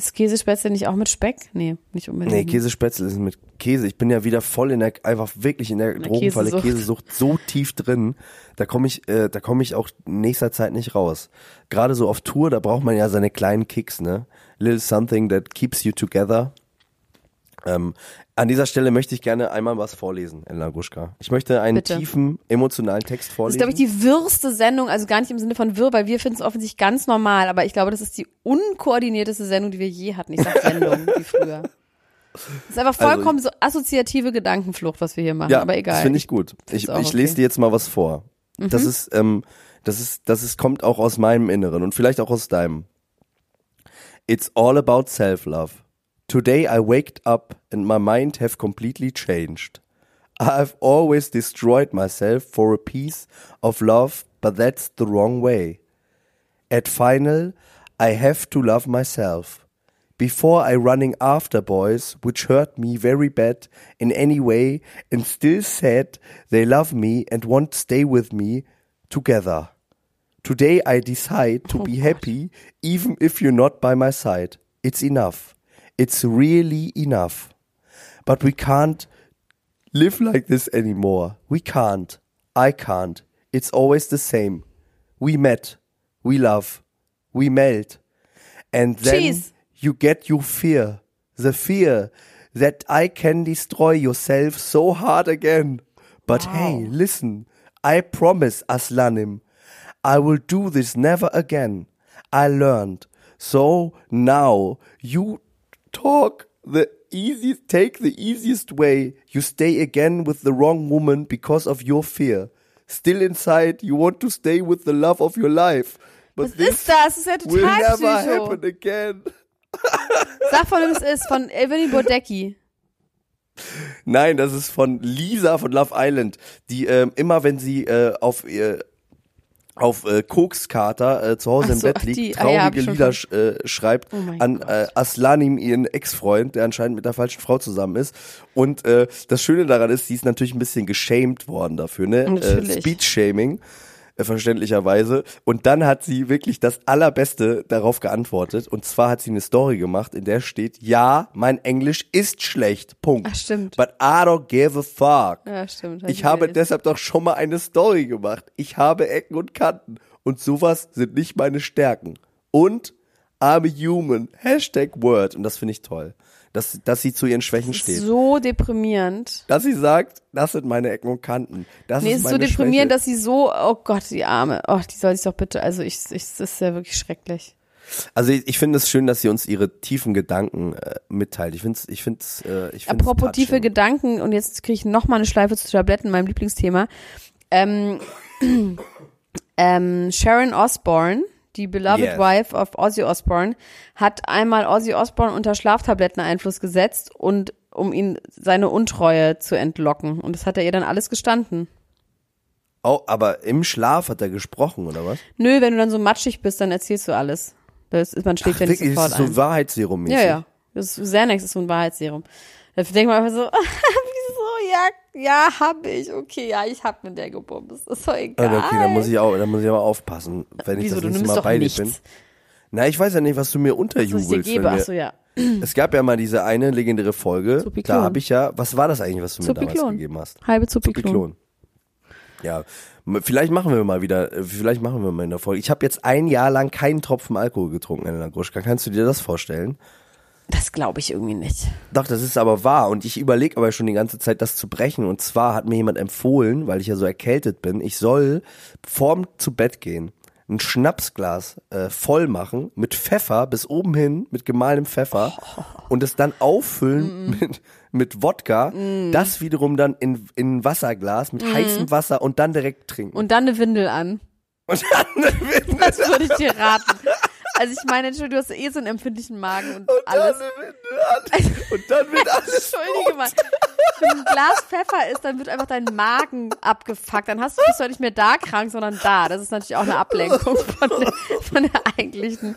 Ist Käsespätzle nicht auch mit Speck? Nee, nicht unbedingt. Nee, Käsespätzle ist mit Käse. Ich bin ja wieder voll in der, einfach wirklich in der, der Drogenfalle Käsesucht. Käsesucht so tief drin. Da komme ich, äh, da komme ich auch in nächster Zeit nicht raus. Gerade so auf Tour, da braucht man ja seine kleinen Kicks, ne? Little something that keeps you together. Ähm, an dieser Stelle möchte ich gerne einmal was vorlesen, Elena Gruschka. Ich möchte einen Bitte. tiefen, emotionalen Text Das ist, vorlesen. glaube ich, die wirrste Sendung, also gar nicht im Sinne von wirr, weil wir finden es offensichtlich ganz normal, aber ich glaube, das ist die unkoordinierteste Sendung, die wir je hatten. Ich sag Sendung, wie früher. Das ist einfach vollkommen so assoziative Gedankenflucht, was wir hier machen, ja, aber egal. das finde ich gut. Ich, ich lese okay. dir jetzt mal was vor. Das ist, ähm, das ist, das ist, kommt auch aus meinem Inneren und vielleicht auch aus deinem. It's all about self-love. Today I waked up and my mind have completely changed. I've always destroyed myself for a piece of love, but that's the wrong way. At final, I have to love myself. Before I running after boys which hurt me very bad in any way and still said they love me and want stay with me together. Today I decide to oh be happy even if you're not by my side. It's enough. It's really enough. But we can't live like this anymore. We can't. I can't. It's always the same. We met. We love. We melt. And then Cheese. you get your fear. The fear that I can destroy yourself so hard again. But hey, listen. I promise, Aslanim. I will do this never again. I learned. So now you talk the easiest, take the easiest way. You stay again with the wrong woman because of your fear. Still inside, you want to stay with the love of your life. But Was this ist das? Das ist ja will total never psycho. happen again. Sag von wem es ist, von Evelyn Bodecki. Nein, das ist von Lisa von Love Island, die ähm, immer, wenn sie äh, auf ihr auf äh, Kokskater äh, zu Hause Ach im so, Bett liegt, die. Ah ja, traurige ich schon Lieder sch äh, schreibt Oh an äh, Aslanim, ihren Ex-Freund, der anscheinend mit der falschen Frau zusammen ist. Und äh, das Schöne daran ist, sie ist natürlich ein bisschen geschämt worden dafür, ne? Äh. Speed-Shaming. Äh, Verständlicherweise. Und dann hat sie wirklich das Allerbeste darauf geantwortet. Und zwar hat sie eine Story gemacht, in der steht, ja, mein Englisch ist schlecht. Punkt. Ach, stimmt. But I don't give a fuck. Ja, stimmt. hab Ich habe gelesen. deshalb doch schon mal eine Story gemacht. Ich habe Ecken und Kanten. Und sowas sind nicht meine Stärken. Und I'm a human. Hashtag Word. Und das finde ich toll. Dass, dass sie zu ihren Schwächen steht. so deprimierend. Dass sie sagt, das sind meine Ecken und Kanten. Das Nee, ist ist so deprimierend, Schwäche. dass sie so, oh Gott, die Arme. Oh, die soll sich doch bitte, also ich, ich das ist ja wirklich schrecklich. Also ich, ich finde es schön, dass sie uns ihre tiefen Gedanken äh, mitteilt. Ich finde es, ich finde es, äh, ich finde Apropos tiefe Gedanken, und jetzt kriege ich noch mal eine Schleife zu Tabletten, meinem Lieblingsthema. Ähm, ähm, Sharon Osbourne, die beloved Yes. wife of Ozzy Osbourne, hat einmal Ozzy Osbourne unter Schlaftabletteneinfluss gesetzt und um ihn seine Untreue zu entlocken. Und das hat er ihr dann alles gestanden. Oh, aber im Schlaf hat er gesprochen, oder was? Nö, wenn du dann so matschig bist, dann erzählst du alles. Das ist, man schlägt ja nicht Wirklich, sofort ist das ein. so Wahrheitsserum-mäßig. Ja, ja. Das ist, Xanax ist so ein Wahrheitsserum. Da denkt man einfach so, wieso, ja, ja, hab ich, okay, ja, ich hab mit der gebumst, ist doch egal. Okay, dann muss ich auch, dann muss ich aber aufpassen, wenn ich Wieso, das nächste Mal bei dir bin. Na, ich weiß ja nicht, was du mir Was ich dir unterjubelst. gebe, wenn ach wir, so, ja. Es gab ja mal diese eine legendäre Folge, Zupiklon. da habe ich ja, was war das eigentlich, was du mir damals Zupiklon. gegeben hast? Halbe Zupiklon. Zupiklon. Ja, vielleicht machen wir mal wieder, äh, vielleicht machen wir mal in der Folge. Ich habe jetzt ein Jahr lang keinen Tropfen Alkohol getrunken, Elena Gruschka. Kannst du dir das vorstellen? Das glaube ich irgendwie nicht. Doch, das ist aber wahr. Und ich überlege aber schon die ganze Zeit, das zu brechen. Und zwar hat mir jemand empfohlen, weil ich ja so erkältet bin, ich soll vorm zu Bett gehen ein Schnapsglas äh, voll machen mit Pfeffer bis oben hin, mit gemahlenem Pfeffer und es dann auffüllen mit, mit Wodka, das wiederum dann in, in ein Wasserglas mit heißem Wasser und dann direkt trinken. Und dann eine Windel an. Und dann Das würde ich dir raten. Also ich meine, du hast eh so einen empfindlichen Magen und, alles. Dann an. Und dann wird alles Entschuldige mal. Wenn ein Glas Pfeffer ist, dann wird einfach dein Magen abgefuckt. Dann hast du, bist du halt nicht mehr da krank, sondern da. Das ist natürlich auch eine Ablenkung von der, von der eigentlichen.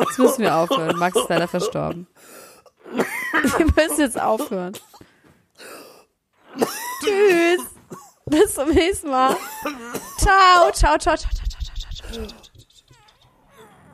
Jetzt müssen wir aufhören. Max ist leider verstorben. Wir müssen jetzt aufhören. Tschüss. Bis zum nächsten Mal. Ciao, ciao, ciao, ciao, ciao, ciao, ciao, ciao, ciao.